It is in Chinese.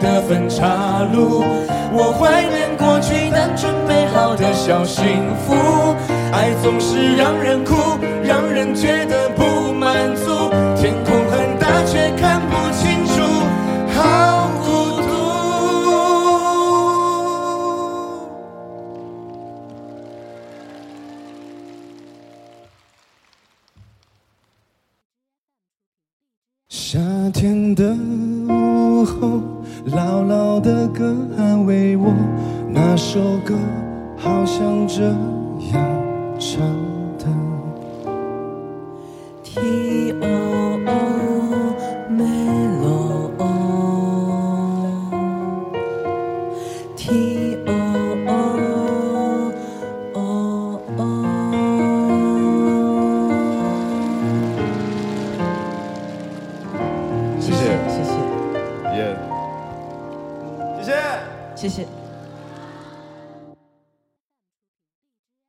的分岔路，我怀念过去单纯美好的小幸福。爱总是让人哭，让人觉得不满足。天空很大，却看不清楚，好孤独。夏天的午后，姥姥的歌安慰我，那首歌好像这样唱。谢谢。谢谢。